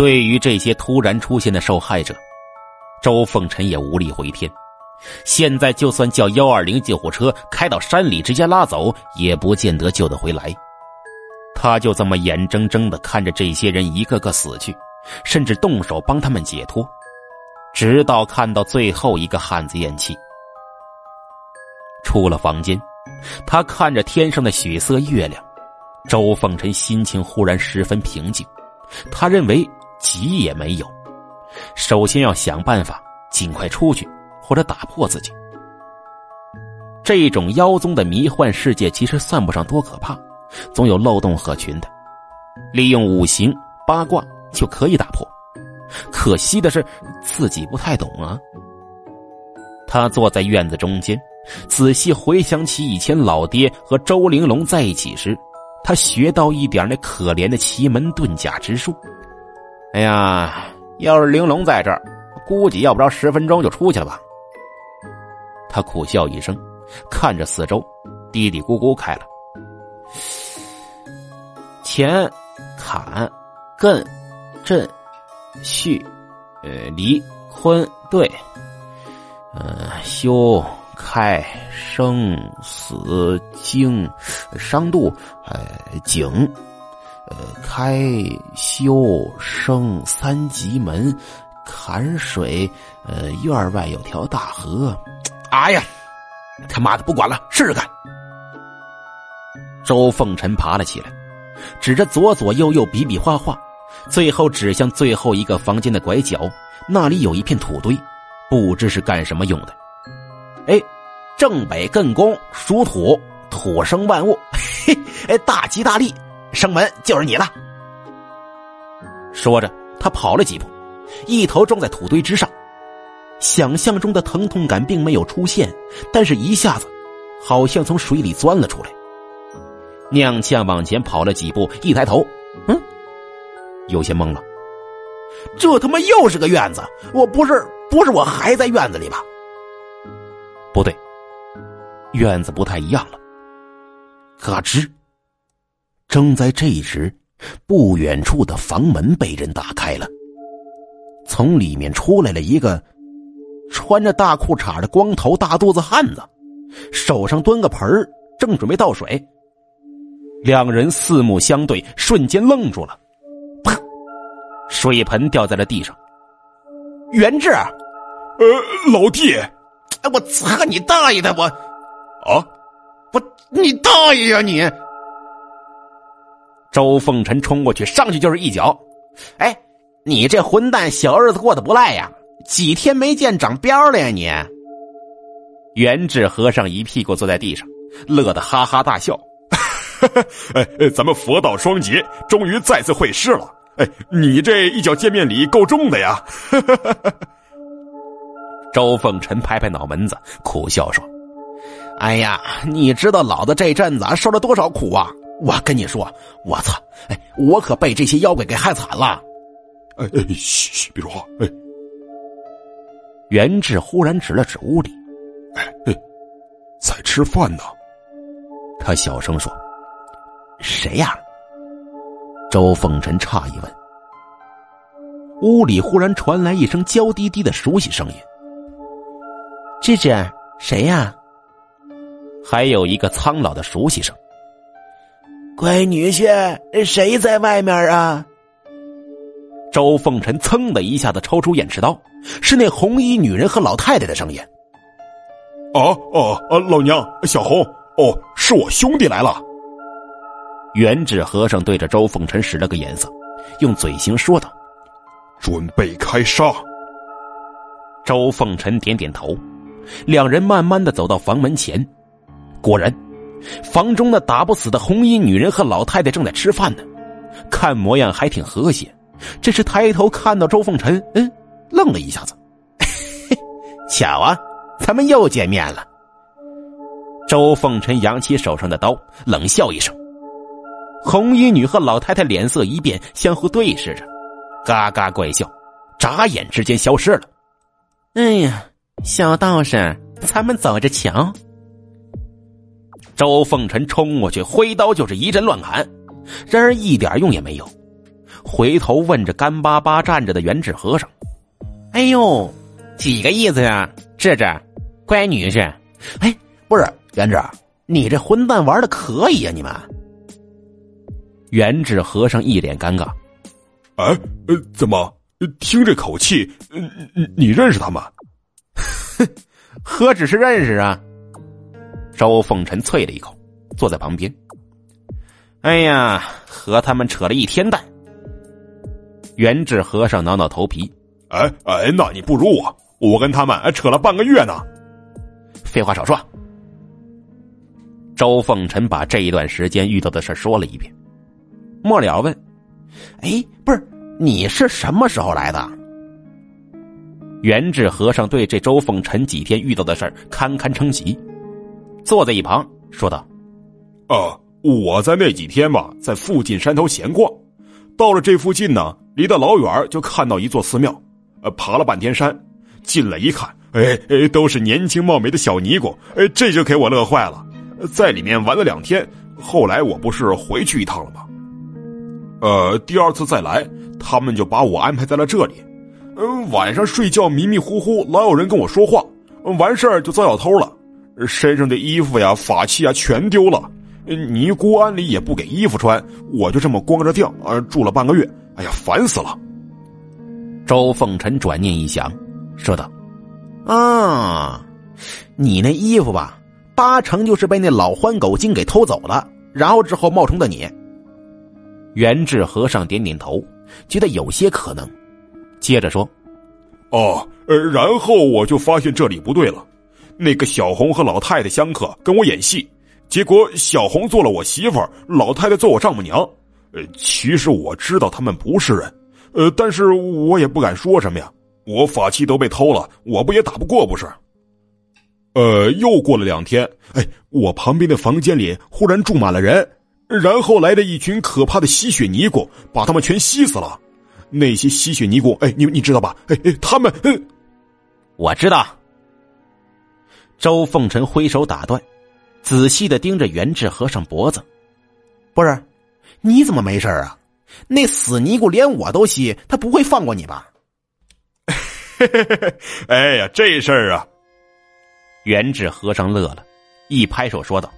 对于这些突然出现的受害者，周凤臣也无力回天。现在就算叫幺二零救护车开到山里直接拉走，也不见得救得回来。他就这么眼睁睁的看着这些人一个个死去，甚至动手帮他们解脱，直到看到最后一个汉子咽气。出了房间，他看着天上的血色月亮，周凤臣心情忽然十分平静。他认为急也没有，首先要想办法尽快出去。或者打破自己，这种妖宗的迷幻世界其实算不上多可怕，总有漏洞可循的，利用五行八卦就可以打破。可惜的是自己不太懂啊。他坐在院子中间，仔细回想起以前老爹和周玲珑在一起时，他学到一点那可怜的奇门遁甲之术。哎呀，要是玲珑在这儿，估计要不着十分钟就出去了吧。他苦笑一声，看着四周，嘀嘀咕咕开了：乾、坎、艮、震、巽、呃、离、坤、兑，呃，休、开、生、死、惊、伤度，呃，景，呃，开、修、生三级门，坎水，呃，院外有条大河。哎呀，他妈的，不管了，试试看。周凤臣爬了起来，指着左左右右比比划划，最后指向最后一个房间的拐角，那里有一片土堆，不知是干什么用的。哎，正北艮宫属土，土生万物，嘿，哎，大吉大利，生门就是你了。说着，他跑了几步，一头撞在土堆之上。想象中的疼痛感并没有出现，但是一下子，好像从水里钻了出来。踉跄往前跑了几步，一抬头，嗯，有些懵了。这他妈又是个院子！我不是，不是我还在院子里吧？不对，院子不太一样了。嘎吱！正在这时，不远处的房门被人打开了，从里面出来了一个。穿着大裤衩的光头大肚子汉子，手上端个盆儿，正准备倒水。两人四目相对，瞬间愣住了。砰！水盆掉在了地上。元志，呃，老弟，哎，我擦你大爷的！我，啊，我你大爷呀你！周凤臣冲过去，上去就是一脚。哎，你这混蛋，小日子过得不赖呀！几天没见，长膘了呀你！元志和尚一屁股坐在地上，乐得哈哈大笑。哎，咱们佛道双杰，终于再次会师了。哎，你这一脚见面礼够重的呀！周凤臣拍拍脑门子，苦笑说：“哎呀，你知道老子这阵子受了多少苦啊！我跟你说，我操，哎，我可被这些妖怪给害惨了。”哎哎，嘘嘘，别说话，哎。袁志忽然指了指屋里：“哎哎，在吃饭呢。”他小声说：“谁呀？”周凤臣诧异问。屋里忽然传来一声娇滴滴的熟悉声音：“芝芝，谁呀？”还有一个苍老的熟悉声：“乖女婿，谁在外面啊？”周凤臣噌的一下子抽出眼持刀，是那红衣女人和老太太的声音。啊哦啊，老娘小红，哦，是我兄弟来了。元智和尚对着周凤臣使了个眼色，用嘴型说道：“准备开杀。”周凤臣点点头，两人慢慢的走到房门前，果然，房中那打不死的红衣女人和老太太正在吃饭呢，看模样还挺和谐。这时抬头看到周凤臣，嗯，愣了一下子。巧啊，咱们又见面了。周凤臣扬起手上的刀，冷笑一声。红衣女和老太太脸色一变，相互对视着，嘎嘎怪笑，眨眼之间消失了。哎呀，小道士，咱们走着瞧。周凤臣冲过去，挥刀就是一阵乱砍，然而一点用也没有。回头问着干巴巴站着的元智和尚：“哎呦，几个意思呀？智智，乖女婿。哎，不是元智，你这混蛋玩的可以呀？你们。”元智和尚一脸尴尬：“哎，呃，怎么听这口气，你你认识他吗？”“哼，何止是认识啊！”周凤臣啐了一口，坐在旁边。哎呀，和他们扯了一天蛋。元智和尚挠挠头皮，哎哎，那你不如我，我跟他们扯了半个月呢。废话少说。周凤臣把这一段时间遇到的事说了一遍。末了问：“哎，不是，你是什么时候来的？”元智和尚对这周凤臣几天遇到的事堪堪称奇，坐在一旁说道：“啊。”我在那几天吧，在附近山头闲逛，到了这附近呢，离得老远就看到一座寺庙，呃，爬了半天山，进来一看，哎哎，都是年轻貌美的小尼姑，哎，这就给我乐坏了，在里面玩了两天，后来我不是回去一趟了吗？呃，第二次再来，他们就把我安排在了这里，嗯，晚上睡觉迷迷糊糊，老有人跟我说话，完事儿就遭小偷了，身上的衣服呀、法器啊全丢了。尼姑庵里也不给衣服穿，我就这么光着腚啊住了半个月，哎呀，烦死了。周凤臣转念一想，说道：“啊，你那衣服吧，八成就是被那老欢狗精给偷走了，然后之后冒充的你。”元智和尚点点头，觉得有些可能，接着说：“哦，呃，然后我就发现这里不对了，那个小红和老太太相克，跟我演戏。”结果小红做了我媳妇儿，老太太做我丈母娘。呃，其实我知道他们不是人，呃，但是我也不敢说什么呀。我法器都被偷了，我不也打不过不是？呃，又过了两天，哎，我旁边的房间里忽然住满了人，然后来了一群可怕的吸血尼姑，把他们全吸死了。那些吸血尼姑，哎，你你知道吧？哎哎，他们，嗯，我知道。周凤臣挥手打断。仔细的盯着元智和尚脖子，不是，你怎么没事啊？那死尼姑连我都吸，他不会放过你吧？哎呀，这事儿啊！元智和尚乐了，一拍手说道：“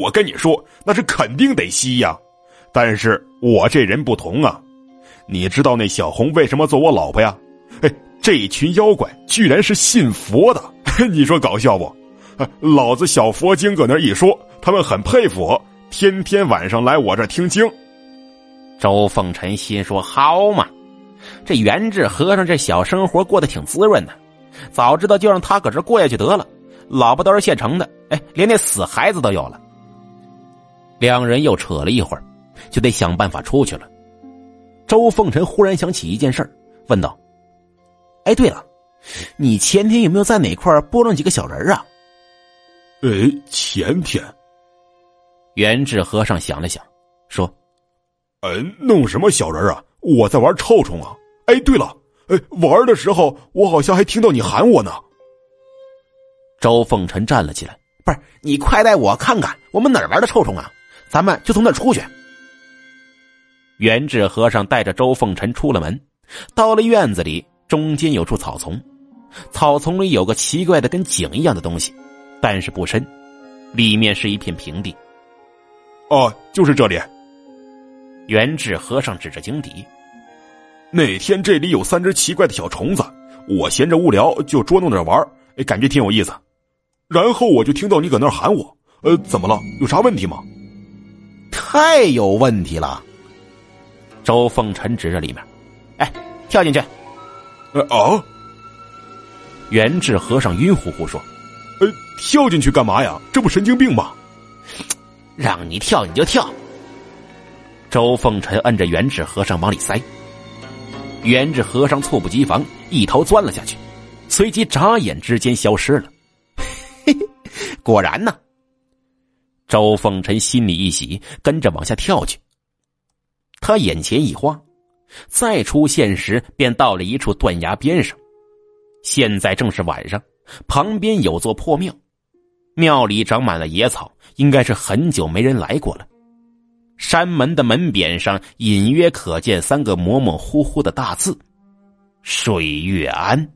我跟你说，那是肯定得吸呀。但是我这人不同啊，你知道那小红为什么做我老婆呀？这群妖怪居然是信佛的，你说搞笑不？”老子小佛经搁那一说，他们很佩服我，天天晚上来我这听经。周凤臣心说：“好嘛，这元智和尚这小生活过得挺滋润的，早知道就让他搁这过下去得了。老婆都是现成的，哎，连那死孩子都有了。”两人又扯了一会儿，就得想办法出去了。周凤臣忽然想起一件事问道：“哎，对了，你前天有没有在哪块拨弄几个小人啊？”哎，前天，元智和尚想了想，说：“呃，弄什么小人啊？我在玩臭虫啊！哎，对了，哎，玩的时候我好像还听到你喊我呢。”周凤臣站了起来：“不是，你快带我看看，我们哪儿玩的臭虫啊？咱们就从那儿出去。”元智和尚带着周凤臣出了门，到了院子里，中间有处草丛，草丛里有个奇怪的跟井一样的东西。但是不深，里面是一片平地。哦，就是这里。元智和尚指着井底，那天这里有三只奇怪的小虫子，我闲着无聊就捉弄着玩，哎，感觉挺有意思。然后我就听到你搁那儿喊我，呃，怎么了？有啥问题吗？太有问题了。周凤臣指着里面，哎，跳进去。呃啊！元智和尚晕乎乎说。呃，跳进去干嘛呀？这不神经病吗？让你跳你就跳。周凤臣摁着元智和尚往里塞，元智和尚猝不及防，一头钻了下去，随即眨眼之间消失了。嘿嘿，果然呢。周凤臣心里一喜，跟着往下跳去。他眼前一花，再出现时便到了一处断崖边上。现在正是晚上。旁边有座破庙，庙里长满了野草，应该是很久没人来过了。山门的门匾上隐约可见三个模模糊糊的大字：“水月庵。”